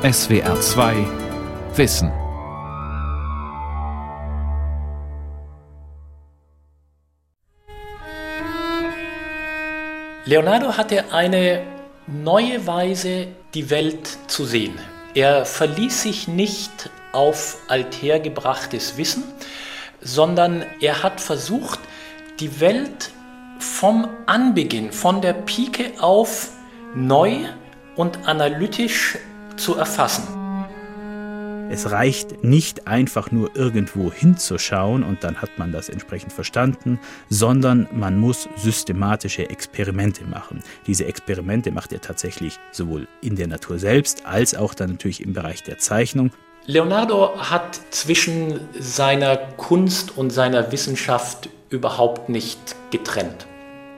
SWR 2 Wissen. Leonardo hatte eine neue Weise, die Welt zu sehen. Er verließ sich nicht auf althergebrachtes Wissen, sondern er hat versucht, die Welt vom Anbeginn, von der Pike auf neu und analytisch zu erfassen. Es reicht nicht einfach nur irgendwo hinzuschauen und dann hat man das entsprechend verstanden, sondern man muss systematische Experimente machen. Diese Experimente macht er tatsächlich sowohl in der Natur selbst als auch dann natürlich im Bereich der Zeichnung. Leonardo hat zwischen seiner Kunst und seiner Wissenschaft überhaupt nicht getrennt.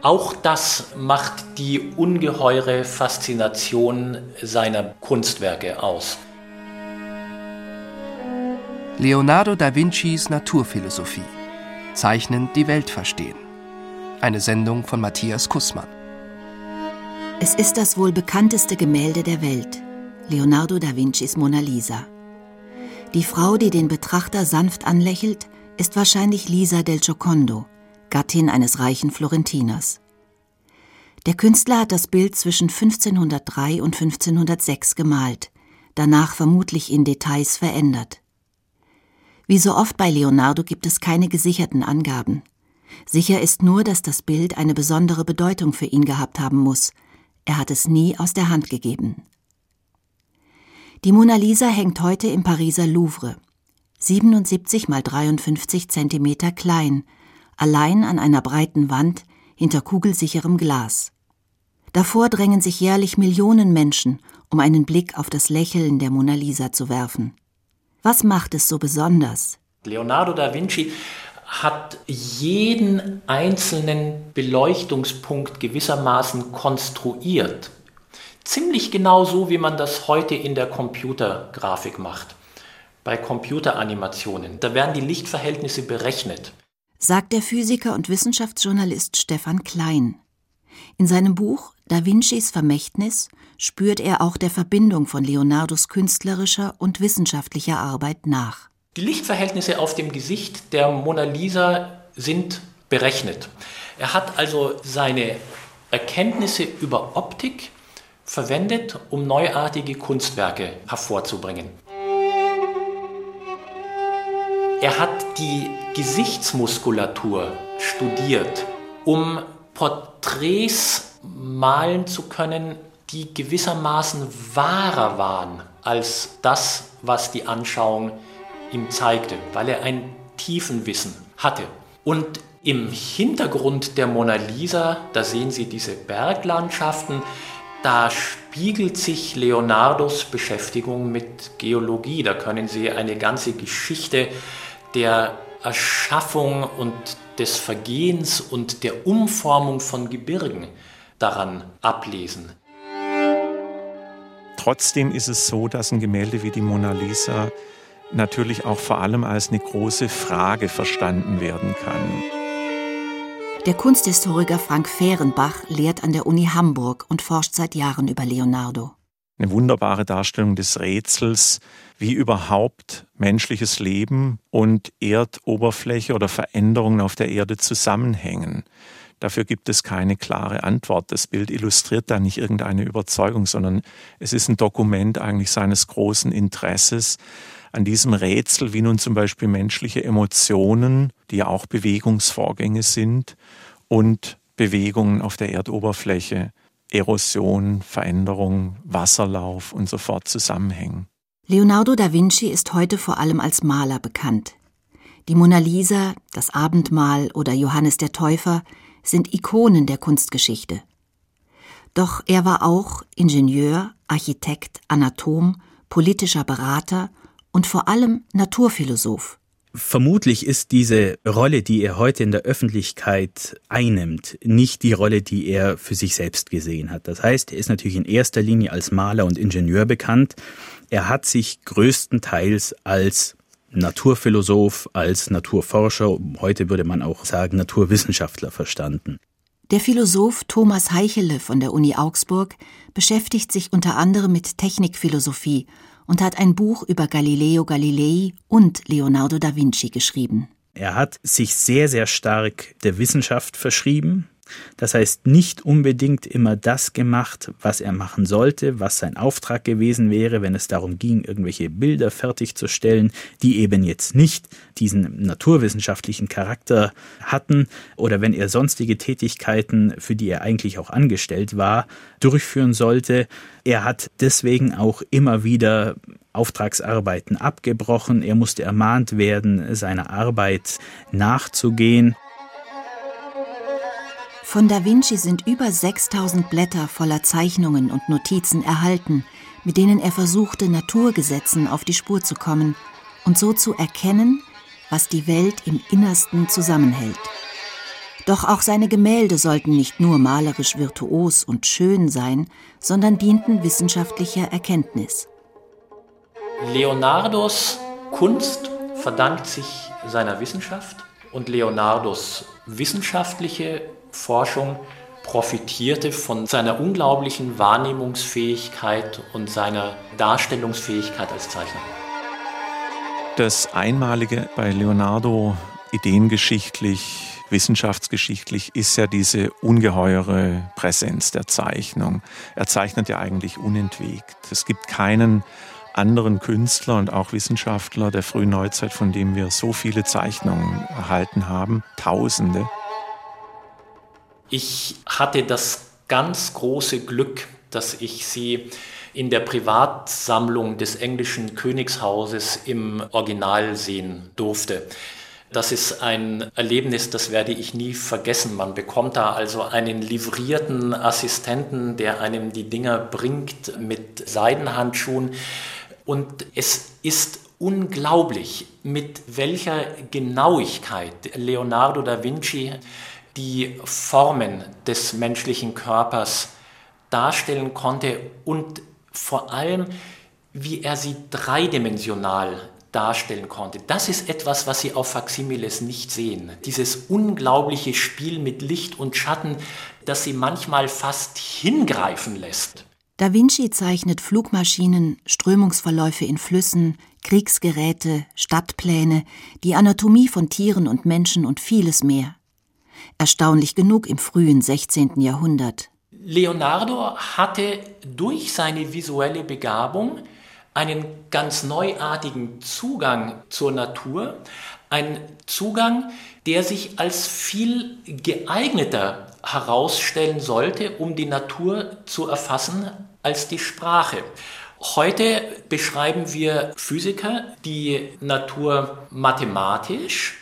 Auch das macht die ungeheure Faszination seiner Kunstwerke aus. Leonardo da Vincis Naturphilosophie. Zeichnend die Welt verstehen. Eine Sendung von Matthias Kussmann. Es ist das wohl bekannteste Gemälde der Welt, Leonardo da Vincis Mona Lisa. Die Frau, die den Betrachter sanft anlächelt, ist wahrscheinlich Lisa del Giocondo, Gattin eines reichen Florentiners. Der Künstler hat das Bild zwischen 1503 und 1506 gemalt, danach vermutlich in Details verändert. Wie so oft bei Leonardo gibt es keine gesicherten Angaben. Sicher ist nur, dass das Bild eine besondere Bedeutung für ihn gehabt haben muss. Er hat es nie aus der Hand gegeben. Die Mona Lisa hängt heute im Pariser Louvre. 77 mal 53 Zentimeter klein, allein an einer breiten Wand hinter kugelsicherem Glas. Davor drängen sich jährlich Millionen Menschen, um einen Blick auf das Lächeln der Mona Lisa zu werfen. Was macht es so besonders? Leonardo da Vinci hat jeden einzelnen Beleuchtungspunkt gewissermaßen konstruiert. Ziemlich genau so, wie man das heute in der Computergrafik macht. Bei Computeranimationen. Da werden die Lichtverhältnisse berechnet. Sagt der Physiker und Wissenschaftsjournalist Stefan Klein. In seinem Buch Da Vincis Vermächtnis spürt er auch der Verbindung von Leonardos künstlerischer und wissenschaftlicher Arbeit nach. Die Lichtverhältnisse auf dem Gesicht der Mona Lisa sind berechnet. Er hat also seine Erkenntnisse über Optik verwendet, um neuartige Kunstwerke hervorzubringen. Er hat die Gesichtsmuskulatur studiert, um Porträts malen zu können, die gewissermaßen wahrer waren als das, was die Anschauung ihm zeigte, weil er ein Tiefenwissen hatte. Und im Hintergrund der Mona Lisa, da sehen Sie diese Berglandschaften, da spiegelt sich Leonardos Beschäftigung mit Geologie. Da können Sie eine ganze Geschichte der Erschaffung und des Vergehens und der Umformung von Gebirgen daran ablesen. Trotzdem ist es so, dass ein Gemälde wie die Mona Lisa natürlich auch vor allem als eine große Frage verstanden werden kann. Der Kunsthistoriker Frank Fehrenbach lehrt an der Uni Hamburg und forscht seit Jahren über Leonardo. Eine wunderbare Darstellung des Rätsels, wie überhaupt menschliches Leben und Erdoberfläche oder Veränderungen auf der Erde zusammenhängen. Dafür gibt es keine klare Antwort. Das Bild illustriert da nicht irgendeine Überzeugung, sondern es ist ein Dokument eigentlich seines großen Interesses an diesem Rätsel, wie nun zum Beispiel menschliche Emotionen, die ja auch Bewegungsvorgänge sind, und Bewegungen auf der Erdoberfläche, Erosion, Veränderung, Wasserlauf und so fort zusammenhängen. Leonardo da Vinci ist heute vor allem als Maler bekannt. Die Mona Lisa, das Abendmahl oder Johannes der Täufer sind Ikonen der Kunstgeschichte. Doch er war auch Ingenieur, Architekt, Anatom, politischer Berater und vor allem Naturphilosoph. Vermutlich ist diese Rolle, die er heute in der Öffentlichkeit einnimmt, nicht die Rolle, die er für sich selbst gesehen hat. Das heißt, er ist natürlich in erster Linie als Maler und Ingenieur bekannt. Er hat sich größtenteils als Naturphilosoph, als Naturforscher, heute würde man auch sagen Naturwissenschaftler verstanden. Der Philosoph Thomas Heichele von der Uni Augsburg beschäftigt sich unter anderem mit Technikphilosophie und hat ein Buch über Galileo Galilei und Leonardo da Vinci geschrieben. Er hat sich sehr, sehr stark der Wissenschaft verschrieben. Das heißt, nicht unbedingt immer das gemacht, was er machen sollte, was sein Auftrag gewesen wäre, wenn es darum ging, irgendwelche Bilder fertigzustellen, die eben jetzt nicht diesen naturwissenschaftlichen Charakter hatten oder wenn er sonstige Tätigkeiten, für die er eigentlich auch angestellt war, durchführen sollte. Er hat deswegen auch immer wieder Auftragsarbeiten abgebrochen. Er musste ermahnt werden, seiner Arbeit nachzugehen. Von Da Vinci sind über 6000 Blätter voller Zeichnungen und Notizen erhalten, mit denen er versuchte, Naturgesetzen auf die Spur zu kommen und so zu erkennen, was die Welt im Innersten zusammenhält. Doch auch seine Gemälde sollten nicht nur malerisch virtuos und schön sein, sondern dienten wissenschaftlicher Erkenntnis. Leonardos Kunst verdankt sich seiner Wissenschaft und Leonardos wissenschaftliche Forschung profitierte von seiner unglaublichen Wahrnehmungsfähigkeit und seiner Darstellungsfähigkeit als Zeichner. Das Einmalige bei Leonardo ideengeschichtlich, wissenschaftsgeschichtlich ist ja diese ungeheure Präsenz der Zeichnung. Er zeichnet ja eigentlich unentwegt. Es gibt keinen anderen Künstler und auch Wissenschaftler der frühen Neuzeit, von dem wir so viele Zeichnungen erhalten haben, Tausende. Ich hatte das ganz große Glück, dass ich sie in der Privatsammlung des englischen Königshauses im Original sehen durfte. Das ist ein Erlebnis, das werde ich nie vergessen. Man bekommt da also einen livrierten Assistenten, der einem die Dinger bringt mit Seidenhandschuhen. Und es ist unglaublich, mit welcher Genauigkeit Leonardo da Vinci die Formen des menschlichen Körpers darstellen konnte und vor allem, wie er sie dreidimensional darstellen konnte. Das ist etwas, was Sie auf Faximiles nicht sehen. Dieses unglaubliche Spiel mit Licht und Schatten, das Sie manchmal fast hingreifen lässt. Da Vinci zeichnet Flugmaschinen, Strömungsverläufe in Flüssen, Kriegsgeräte, Stadtpläne, die Anatomie von Tieren und Menschen und vieles mehr erstaunlich genug im frühen 16. Jahrhundert. Leonardo hatte durch seine visuelle Begabung einen ganz neuartigen Zugang zur Natur, einen Zugang, der sich als viel geeigneter herausstellen sollte, um die Natur zu erfassen, als die Sprache. Heute beschreiben wir Physiker die Natur mathematisch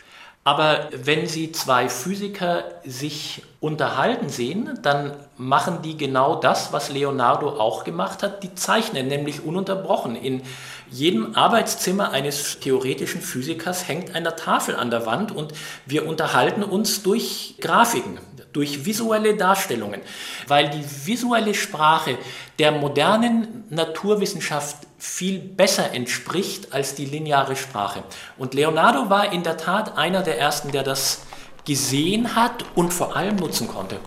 aber wenn Sie zwei Physiker sich unterhalten sehen, dann machen die genau das, was Leonardo auch gemacht hat. Die zeichnen nämlich ununterbrochen. In jedem Arbeitszimmer eines theoretischen Physikers hängt eine Tafel an der Wand und wir unterhalten uns durch Grafiken durch visuelle Darstellungen, weil die visuelle Sprache der modernen Naturwissenschaft viel besser entspricht als die lineare Sprache. Und Leonardo war in der Tat einer der ersten, der das gesehen hat und vor allem nutzen konnte.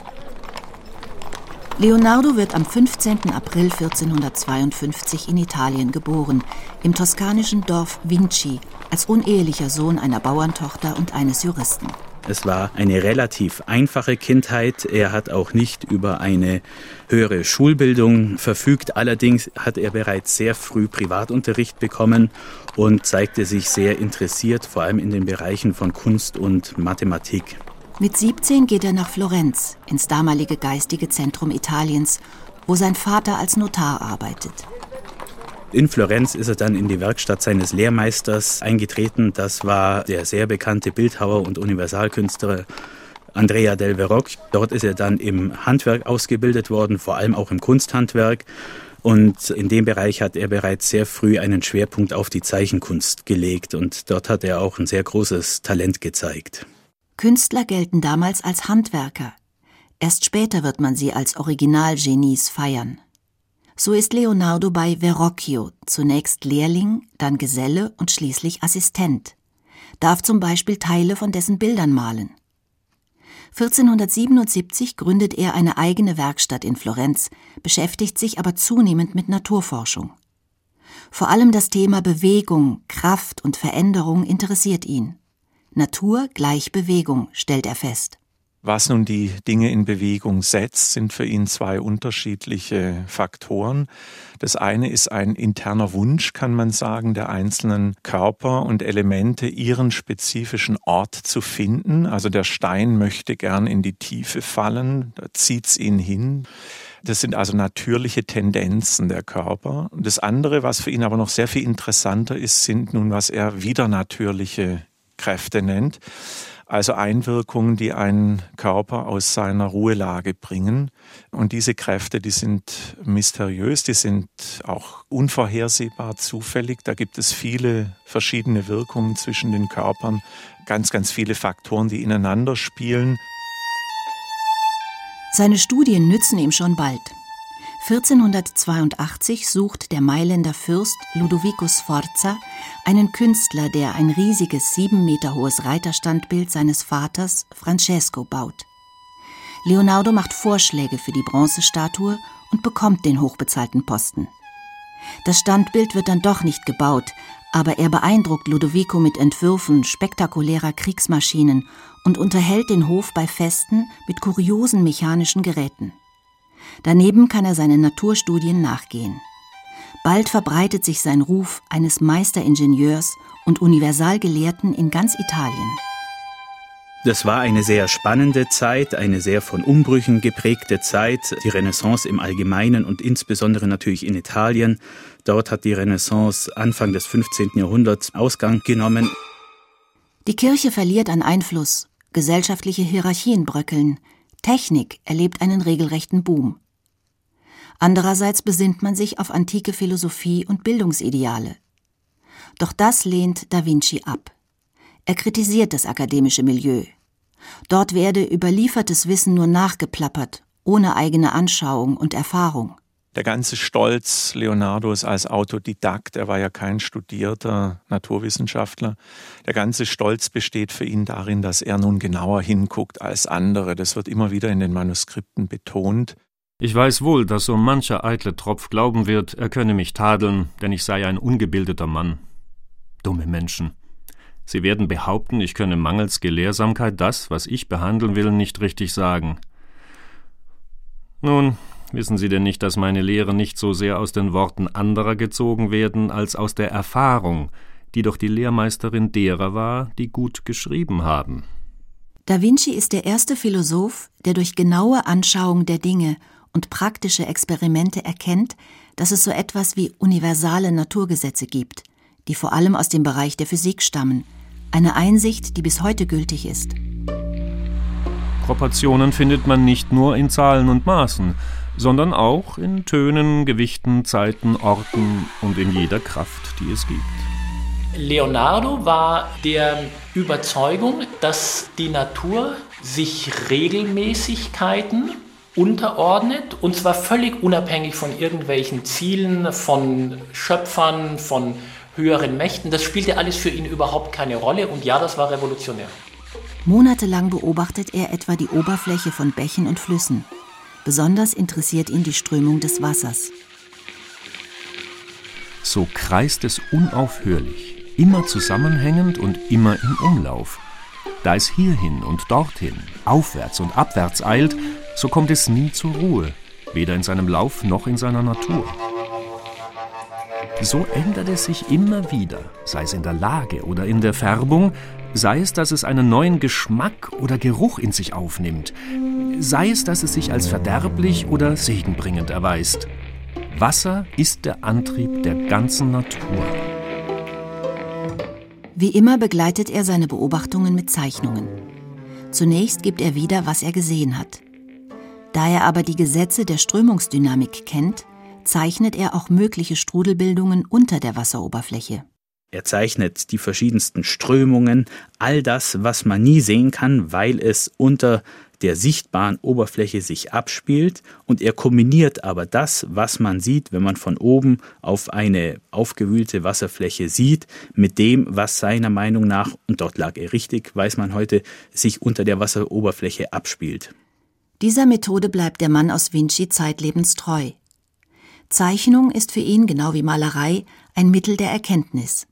Leonardo wird am 15. April 1452 in Italien geboren, im toskanischen Dorf Vinci, als unehelicher Sohn einer Bauerntochter und eines Juristen. Es war eine relativ einfache Kindheit. Er hat auch nicht über eine höhere Schulbildung verfügt. Allerdings hat er bereits sehr früh Privatunterricht bekommen und zeigte sich sehr interessiert, vor allem in den Bereichen von Kunst und Mathematik. Mit 17 geht er nach Florenz, ins damalige geistige Zentrum Italiens, wo sein Vater als Notar arbeitet. In Florenz ist er dann in die Werkstatt seines Lehrmeisters eingetreten. Das war der sehr bekannte Bildhauer und Universalkünstler Andrea del Verroc. Dort ist er dann im Handwerk ausgebildet worden, vor allem auch im Kunsthandwerk. Und in dem Bereich hat er bereits sehr früh einen Schwerpunkt auf die Zeichenkunst gelegt und dort hat er auch ein sehr großes Talent gezeigt. Künstler gelten damals als Handwerker. Erst später wird man sie als Originalgenies feiern. So ist Leonardo bei Verrocchio zunächst Lehrling, dann Geselle und schließlich Assistent, darf zum Beispiel Teile von dessen Bildern malen. 1477 gründet er eine eigene Werkstatt in Florenz, beschäftigt sich aber zunehmend mit Naturforschung. Vor allem das Thema Bewegung, Kraft und Veränderung interessiert ihn. Natur gleich Bewegung, stellt er fest. Was nun die Dinge in Bewegung setzt, sind für ihn zwei unterschiedliche Faktoren. Das eine ist ein interner Wunsch, kann man sagen, der einzelnen Körper und Elemente ihren spezifischen Ort zu finden. Also der Stein möchte gern in die Tiefe fallen, da zieht's ihn hin. Das sind also natürliche Tendenzen der Körper. Das andere, was für ihn aber noch sehr viel interessanter ist, sind nun, was er widernatürliche Kräfte nennt also Einwirkungen, die einen Körper aus seiner Ruhelage bringen. Und diese Kräfte, die sind mysteriös, die sind auch unvorhersehbar zufällig. Da gibt es viele verschiedene Wirkungen zwischen den Körpern, ganz, ganz viele Faktoren, die ineinander spielen. Seine Studien nützen ihm schon bald. 1482 sucht der Mailänder Fürst Ludovico Sforza einen Künstler, der ein riesiges sieben Meter hohes Reiterstandbild seines Vaters Francesco baut. Leonardo macht Vorschläge für die Bronzestatue und bekommt den hochbezahlten Posten. Das Standbild wird dann doch nicht gebaut, aber er beeindruckt Ludovico mit Entwürfen spektakulärer Kriegsmaschinen und unterhält den Hof bei Festen mit kuriosen mechanischen Geräten. Daneben kann er seinen Naturstudien nachgehen. Bald verbreitet sich sein Ruf eines Meisteringenieurs und Universalgelehrten in ganz Italien. Das war eine sehr spannende Zeit, eine sehr von Umbrüchen geprägte Zeit, die Renaissance im Allgemeinen und insbesondere natürlich in Italien. Dort hat die Renaissance Anfang des 15. Jahrhunderts Ausgang genommen. Die Kirche verliert an Einfluss, gesellschaftliche Hierarchien bröckeln, Technik erlebt einen regelrechten Boom. Andererseits besinnt man sich auf antike Philosophie und Bildungsideale. Doch das lehnt Da Vinci ab. Er kritisiert das akademische Milieu. Dort werde überliefertes Wissen nur nachgeplappert, ohne eigene Anschauung und Erfahrung. Der ganze Stolz Leonardos als Autodidakt, er war ja kein studierter Naturwissenschaftler, der ganze Stolz besteht für ihn darin, dass er nun genauer hinguckt als andere. Das wird immer wieder in den Manuskripten betont. Ich weiß wohl, dass so mancher eitle Tropf glauben wird, er könne mich tadeln, denn ich sei ein ungebildeter Mann. Dumme Menschen. Sie werden behaupten, ich könne mangels Gelehrsamkeit das, was ich behandeln will, nicht richtig sagen. Nun, Wissen Sie denn nicht, dass meine Lehren nicht so sehr aus den Worten anderer gezogen werden, als aus der Erfahrung, die doch die Lehrmeisterin derer war, die gut geschrieben haben? Da Vinci ist der erste Philosoph, der durch genaue Anschauung der Dinge und praktische Experimente erkennt, dass es so etwas wie universale Naturgesetze gibt, die vor allem aus dem Bereich der Physik stammen, eine Einsicht, die bis heute gültig ist. Proportionen findet man nicht nur in Zahlen und Maßen, sondern auch in Tönen, Gewichten, Zeiten, Orten und in jeder Kraft, die es gibt. Leonardo war der Überzeugung, dass die Natur sich Regelmäßigkeiten unterordnet und zwar völlig unabhängig von irgendwelchen Zielen, von Schöpfern, von höheren Mächten. Das spielte alles für ihn überhaupt keine Rolle und ja, das war revolutionär. Monatelang beobachtet er etwa die Oberfläche von Bächen und Flüssen. Besonders interessiert ihn die Strömung des Wassers. So kreist es unaufhörlich, immer zusammenhängend und immer im Umlauf. Da es hierhin und dorthin, aufwärts und abwärts eilt, so kommt es nie zur Ruhe, weder in seinem Lauf noch in seiner Natur. So ändert es sich immer wieder, sei es in der Lage oder in der Färbung, sei es, dass es einen neuen Geschmack oder Geruch in sich aufnimmt, sei es, dass es sich als verderblich oder segenbringend erweist. Wasser ist der Antrieb der ganzen Natur. Wie immer begleitet er seine Beobachtungen mit Zeichnungen. Zunächst gibt er wieder, was er gesehen hat. Da er aber die Gesetze der Strömungsdynamik kennt, zeichnet er auch mögliche Strudelbildungen unter der Wasseroberfläche. Er zeichnet die verschiedensten Strömungen, all das, was man nie sehen kann, weil es unter der sichtbaren Oberfläche sich abspielt und er kombiniert aber das, was man sieht, wenn man von oben auf eine aufgewühlte Wasserfläche sieht, mit dem, was seiner Meinung nach, und dort lag er richtig, weiß man heute, sich unter der Wasseroberfläche abspielt. Dieser Methode bleibt der Mann aus Vinci zeitlebens treu. Zeichnung ist für ihn, genau wie Malerei, ein Mittel der Erkenntnis.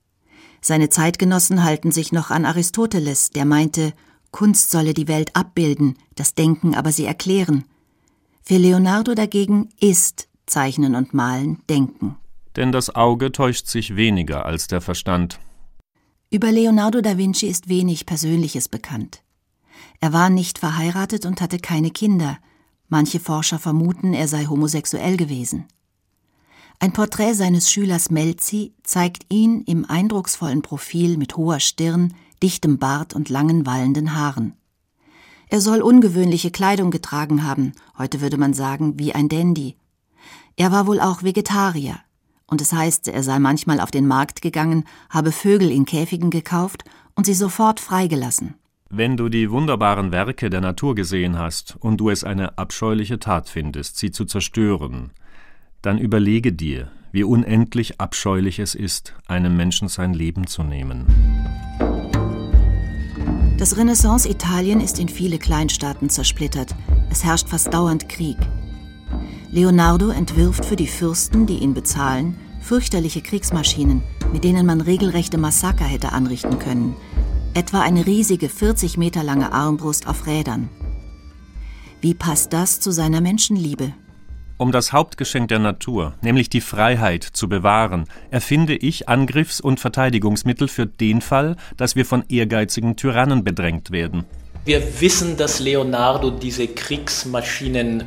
Seine Zeitgenossen halten sich noch an Aristoteles, der meinte, Kunst solle die Welt abbilden, das Denken aber sie erklären. Für Leonardo dagegen ist Zeichnen und Malen Denken. Denn das Auge täuscht sich weniger als der Verstand. Über Leonardo da Vinci ist wenig Persönliches bekannt. Er war nicht verheiratet und hatte keine Kinder. Manche Forscher vermuten, er sei homosexuell gewesen. Ein Porträt seines Schülers Melzi zeigt ihn im eindrucksvollen Profil mit hoher Stirn, dichtem Bart und langen wallenden Haaren. Er soll ungewöhnliche Kleidung getragen haben, heute würde man sagen, wie ein Dandy. Er war wohl auch Vegetarier, und es heißt, er sei manchmal auf den Markt gegangen, habe Vögel in Käfigen gekauft und sie sofort freigelassen. Wenn du die wunderbaren Werke der Natur gesehen hast und du es eine abscheuliche Tat findest, sie zu zerstören, dann überlege dir, wie unendlich abscheulich es ist, einem Menschen sein Leben zu nehmen. Das Renaissance-Italien ist in viele Kleinstaaten zersplittert. Es herrscht fast dauernd Krieg. Leonardo entwirft für die Fürsten, die ihn bezahlen, fürchterliche Kriegsmaschinen, mit denen man regelrechte Massaker hätte anrichten können. Etwa eine riesige 40 Meter lange Armbrust auf Rädern. Wie passt das zu seiner Menschenliebe? Um das Hauptgeschenk der Natur, nämlich die Freiheit, zu bewahren, erfinde ich Angriffs- und Verteidigungsmittel für den Fall, dass wir von ehrgeizigen Tyrannen bedrängt werden. Wir wissen, dass Leonardo diese Kriegsmaschinen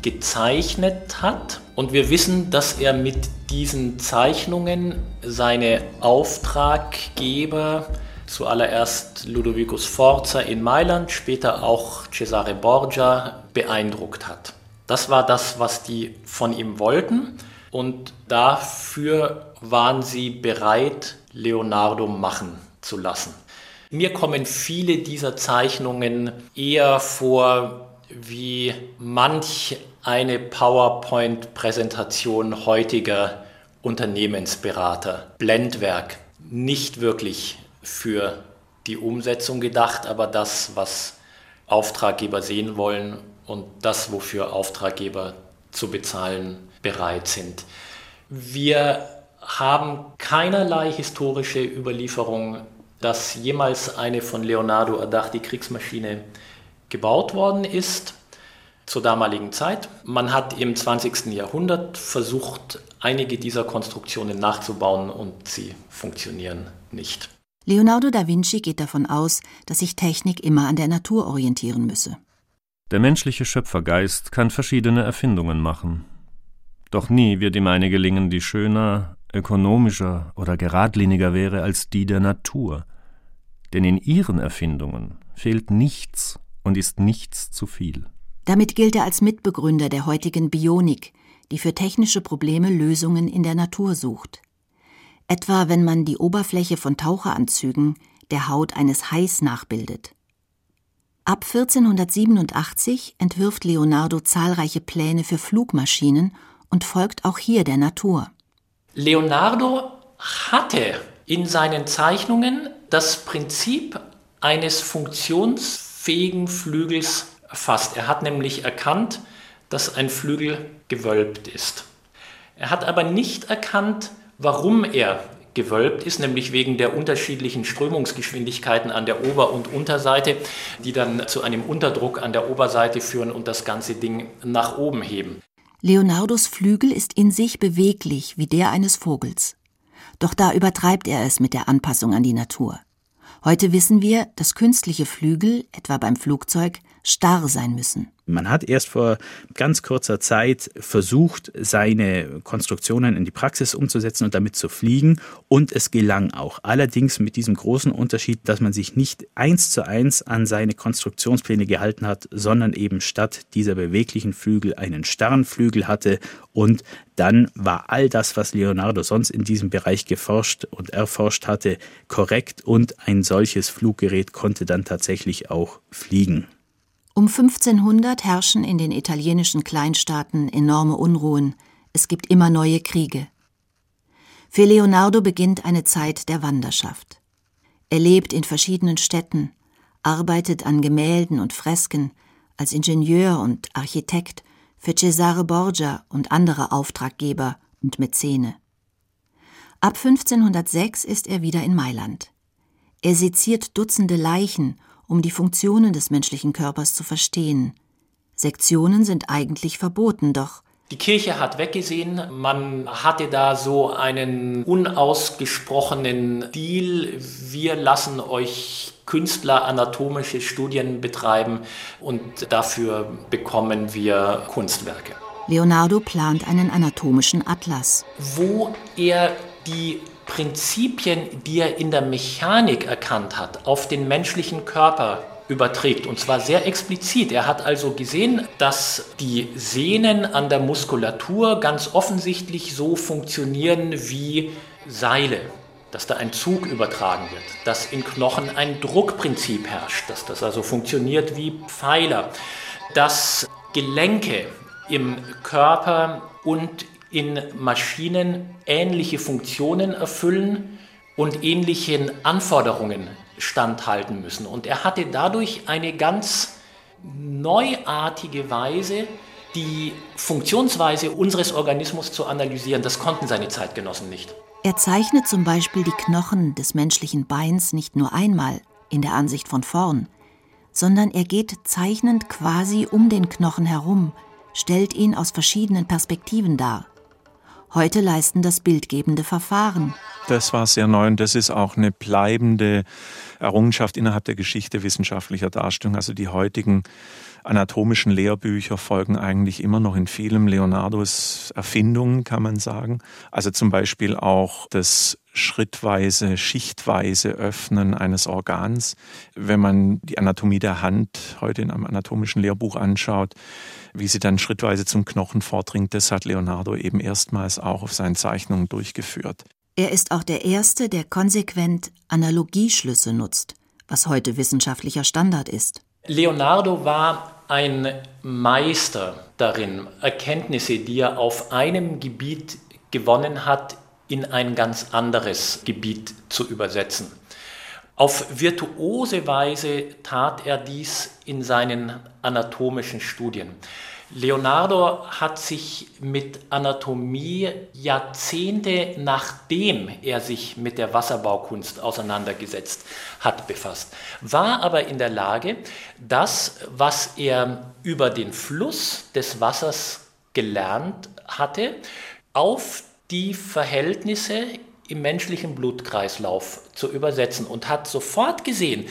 gezeichnet hat und wir wissen, dass er mit diesen Zeichnungen seine Auftraggeber, zuallererst Ludovico Sforza in Mailand, später auch Cesare Borgia, beeindruckt hat. Das war das, was die von ihm wollten. Und dafür waren sie bereit, Leonardo machen zu lassen. Mir kommen viele dieser Zeichnungen eher vor wie manch eine PowerPoint-Präsentation heutiger Unternehmensberater. Blendwerk, nicht wirklich für die Umsetzung gedacht, aber das, was Auftraggeber sehen wollen und das, wofür Auftraggeber zu bezahlen bereit sind. Wir haben keinerlei historische Überlieferung, dass jemals eine von Leonardo erdachte Kriegsmaschine gebaut worden ist zur damaligen Zeit. Man hat im 20. Jahrhundert versucht, einige dieser Konstruktionen nachzubauen und sie funktionieren nicht. Leonardo da Vinci geht davon aus, dass sich Technik immer an der Natur orientieren müsse. Der menschliche Schöpfergeist kann verschiedene Erfindungen machen. Doch nie wird ihm eine gelingen, die schöner, ökonomischer oder geradliniger wäre als die der Natur. Denn in ihren Erfindungen fehlt nichts und ist nichts zu viel. Damit gilt er als Mitbegründer der heutigen Bionik, die für technische Probleme Lösungen in der Natur sucht. Etwa wenn man die Oberfläche von Taucheranzügen der Haut eines Hais nachbildet. Ab 1487 entwirft Leonardo zahlreiche Pläne für Flugmaschinen und folgt auch hier der Natur. Leonardo hatte in seinen Zeichnungen das Prinzip eines funktionsfähigen Flügels erfasst. Er hat nämlich erkannt, dass ein Flügel gewölbt ist. Er hat aber nicht erkannt, warum er gewölbt ist, nämlich wegen der unterschiedlichen Strömungsgeschwindigkeiten an der Ober- und Unterseite, die dann zu einem Unterdruck an der Oberseite führen und das ganze Ding nach oben heben. Leonardos Flügel ist in sich beweglich wie der eines Vogels. Doch da übertreibt er es mit der Anpassung an die Natur. Heute wissen wir, dass künstliche Flügel, etwa beim Flugzeug, starr sein müssen. Man hat erst vor ganz kurzer Zeit versucht, seine Konstruktionen in die Praxis umzusetzen und damit zu fliegen. Und es gelang auch. Allerdings mit diesem großen Unterschied, dass man sich nicht eins zu eins an seine Konstruktionspläne gehalten hat, sondern eben statt dieser beweglichen Flügel einen starren Flügel hatte. Und dann war all das, was Leonardo sonst in diesem Bereich geforscht und erforscht hatte, korrekt. Und ein solches Fluggerät konnte dann tatsächlich auch fliegen. Um 1500 herrschen in den italienischen Kleinstaaten enorme Unruhen, es gibt immer neue Kriege. Für Leonardo beginnt eine Zeit der Wanderschaft. Er lebt in verschiedenen Städten, arbeitet an Gemälden und Fresken, als Ingenieur und Architekt, für Cesare Borgia und andere Auftraggeber und Mäzene. Ab 1506 ist er wieder in Mailand. Er seziert Dutzende Leichen, um die Funktionen des menschlichen Körpers zu verstehen. Sektionen sind eigentlich verboten, doch die Kirche hat weggesehen, man hatte da so einen unausgesprochenen Deal, wir lassen euch Künstler anatomische Studien betreiben und dafür bekommen wir Kunstwerke. Leonardo plant einen anatomischen Atlas. Wo er die Prinzipien, die er in der Mechanik erkannt hat, auf den menschlichen Körper überträgt. Und zwar sehr explizit. Er hat also gesehen, dass die Sehnen an der Muskulatur ganz offensichtlich so funktionieren wie Seile. Dass da ein Zug übertragen wird, dass in Knochen ein Druckprinzip herrscht, dass das also funktioniert wie Pfeiler, dass Gelenke im Körper und in Maschinen ähnliche Funktionen erfüllen und ähnlichen Anforderungen standhalten müssen. Und er hatte dadurch eine ganz neuartige Weise, die Funktionsweise unseres Organismus zu analysieren. Das konnten seine Zeitgenossen nicht. Er zeichnet zum Beispiel die Knochen des menschlichen Beins nicht nur einmal in der Ansicht von vorn, sondern er geht zeichnend quasi um den Knochen herum, stellt ihn aus verschiedenen Perspektiven dar. Heute leisten das bildgebende Verfahren. Das war sehr neu und das ist auch eine bleibende Errungenschaft innerhalb der Geschichte wissenschaftlicher Darstellung. Also die heutigen anatomischen Lehrbücher folgen eigentlich immer noch in vielem Leonardos Erfindungen, kann man sagen. Also zum Beispiel auch das schrittweise, schichtweise Öffnen eines Organs. Wenn man die Anatomie der Hand heute in einem anatomischen Lehrbuch anschaut, wie sie dann schrittweise zum Knochen vordringt, das hat Leonardo eben erstmals auch auf seinen Zeichnungen durchgeführt. Er ist auch der Erste, der konsequent Analogieschlüsse nutzt, was heute wissenschaftlicher Standard ist. Leonardo war ein Meister darin, Erkenntnisse, die er auf einem Gebiet gewonnen hat, in ein ganz anderes Gebiet zu übersetzen. Auf virtuose Weise tat er dies in seinen anatomischen Studien. Leonardo hat sich mit Anatomie Jahrzehnte nachdem er sich mit der Wasserbaukunst auseinandergesetzt hat befasst, war aber in der Lage, das, was er über den Fluss des Wassers gelernt hatte, auf die Verhältnisse im menschlichen Blutkreislauf zu übersetzen und hat sofort gesehen,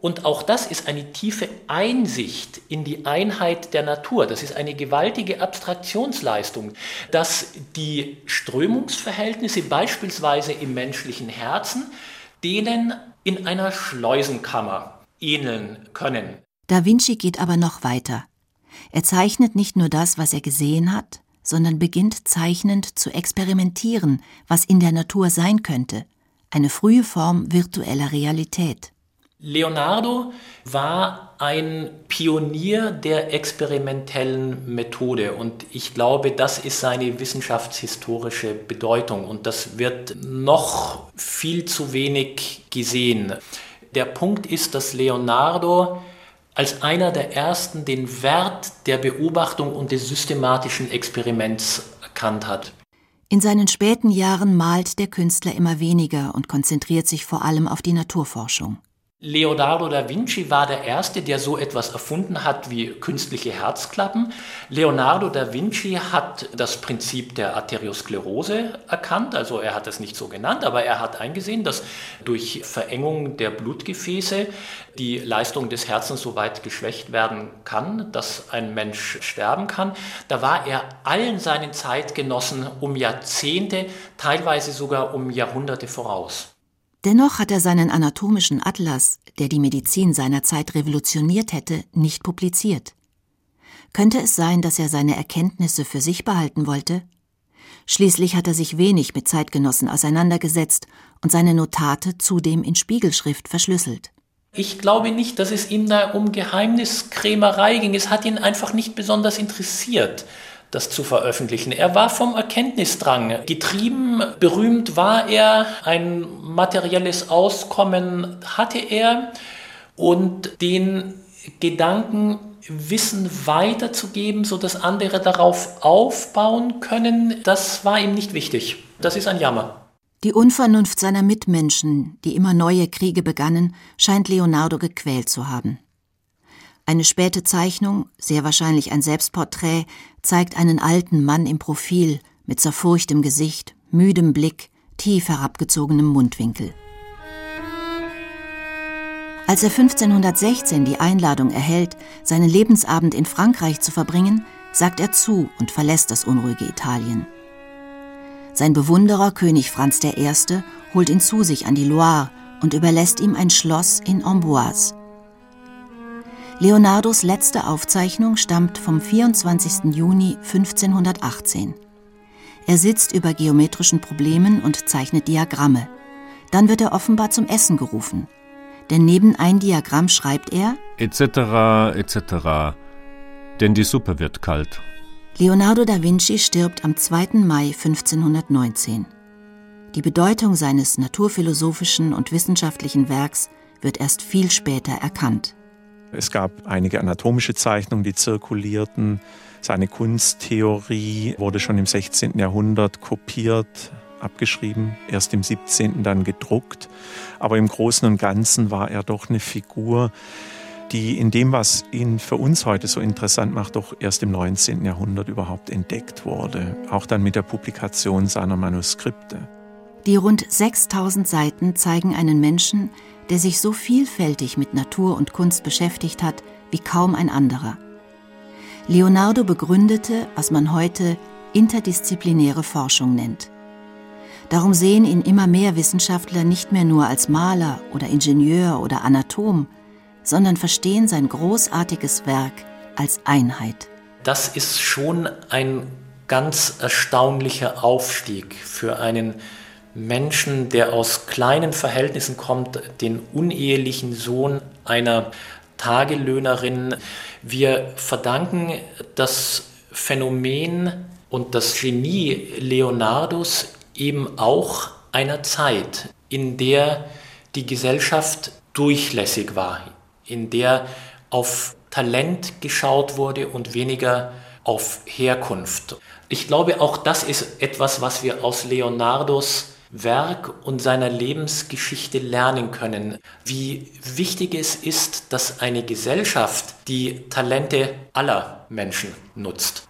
und auch das ist eine tiefe Einsicht in die Einheit der Natur. Das ist eine gewaltige Abstraktionsleistung, dass die Strömungsverhältnisse beispielsweise im menschlichen Herzen denen in einer Schleusenkammer ähneln können. Da Vinci geht aber noch weiter. Er zeichnet nicht nur das, was er gesehen hat, sondern beginnt zeichnend zu experimentieren, was in der Natur sein könnte, eine frühe Form virtueller Realität. Leonardo war ein Pionier der experimentellen Methode und ich glaube, das ist seine wissenschaftshistorische Bedeutung und das wird noch viel zu wenig gesehen. Der Punkt ist, dass Leonardo als einer der ersten den Wert der Beobachtung und des systematischen Experiments erkannt hat. In seinen späten Jahren malt der Künstler immer weniger und konzentriert sich vor allem auf die Naturforschung. Leonardo da Vinci war der Erste, der so etwas erfunden hat wie künstliche Herzklappen. Leonardo da Vinci hat das Prinzip der Arteriosklerose erkannt, also er hat es nicht so genannt, aber er hat eingesehen, dass durch Verengung der Blutgefäße die Leistung des Herzens so weit geschwächt werden kann, dass ein Mensch sterben kann. Da war er allen seinen Zeitgenossen um Jahrzehnte, teilweise sogar um Jahrhunderte voraus. Dennoch hat er seinen anatomischen Atlas, der die Medizin seiner Zeit revolutioniert hätte, nicht publiziert. Könnte es sein, dass er seine Erkenntnisse für sich behalten wollte? Schließlich hat er sich wenig mit Zeitgenossen auseinandergesetzt und seine Notate zudem in Spiegelschrift verschlüsselt. Ich glaube nicht, dass es ihm da um Geheimniskrämerei ging. Es hat ihn einfach nicht besonders interessiert das zu veröffentlichen. Er war vom Erkenntnisdrang getrieben, berühmt war er, ein materielles Auskommen hatte er und den Gedanken, Wissen weiterzugeben, sodass andere darauf aufbauen können, das war ihm nicht wichtig. Das ist ein Jammer. Die Unvernunft seiner Mitmenschen, die immer neue Kriege begannen, scheint Leonardo gequält zu haben. Eine späte Zeichnung, sehr wahrscheinlich ein Selbstporträt, zeigt einen alten Mann im Profil mit zerfurchtem Gesicht, müdem Blick, tief herabgezogenem Mundwinkel. Als er 1516 die Einladung erhält, seinen Lebensabend in Frankreich zu verbringen, sagt er zu und verlässt das unruhige Italien. Sein Bewunderer König Franz I. holt ihn zu sich an die Loire und überlässt ihm ein Schloss in Amboise. Leonardos letzte Aufzeichnung stammt vom 24. Juni 1518. Er sitzt über geometrischen Problemen und zeichnet Diagramme. Dann wird er offenbar zum Essen gerufen. Denn neben ein Diagramm schreibt er etc. etc. Denn die Suppe wird kalt. Leonardo da Vinci stirbt am 2. Mai 1519. Die Bedeutung seines naturphilosophischen und wissenschaftlichen Werks wird erst viel später erkannt. Es gab einige anatomische Zeichnungen, die zirkulierten. Seine Kunsttheorie wurde schon im 16. Jahrhundert kopiert, abgeschrieben, erst im 17. dann gedruckt. Aber im Großen und Ganzen war er doch eine Figur, die in dem, was ihn für uns heute so interessant macht, doch erst im 19. Jahrhundert überhaupt entdeckt wurde. Auch dann mit der Publikation seiner Manuskripte. Die rund 6000 Seiten zeigen einen Menschen, der sich so vielfältig mit Natur und Kunst beschäftigt hat wie kaum ein anderer. Leonardo begründete, was man heute interdisziplinäre Forschung nennt. Darum sehen ihn immer mehr Wissenschaftler nicht mehr nur als Maler oder Ingenieur oder Anatom, sondern verstehen sein großartiges Werk als Einheit. Das ist schon ein ganz erstaunlicher Aufstieg für einen Menschen, der aus kleinen Verhältnissen kommt, den unehelichen Sohn einer Tagelöhnerin. Wir verdanken das Phänomen und das Genie Leonardos eben auch einer Zeit, in der die Gesellschaft durchlässig war, in der auf Talent geschaut wurde und weniger auf Herkunft. Ich glaube, auch das ist etwas, was wir aus Leonardos Werk und seiner Lebensgeschichte lernen können, wie wichtig es ist, dass eine Gesellschaft die Talente aller Menschen nutzt.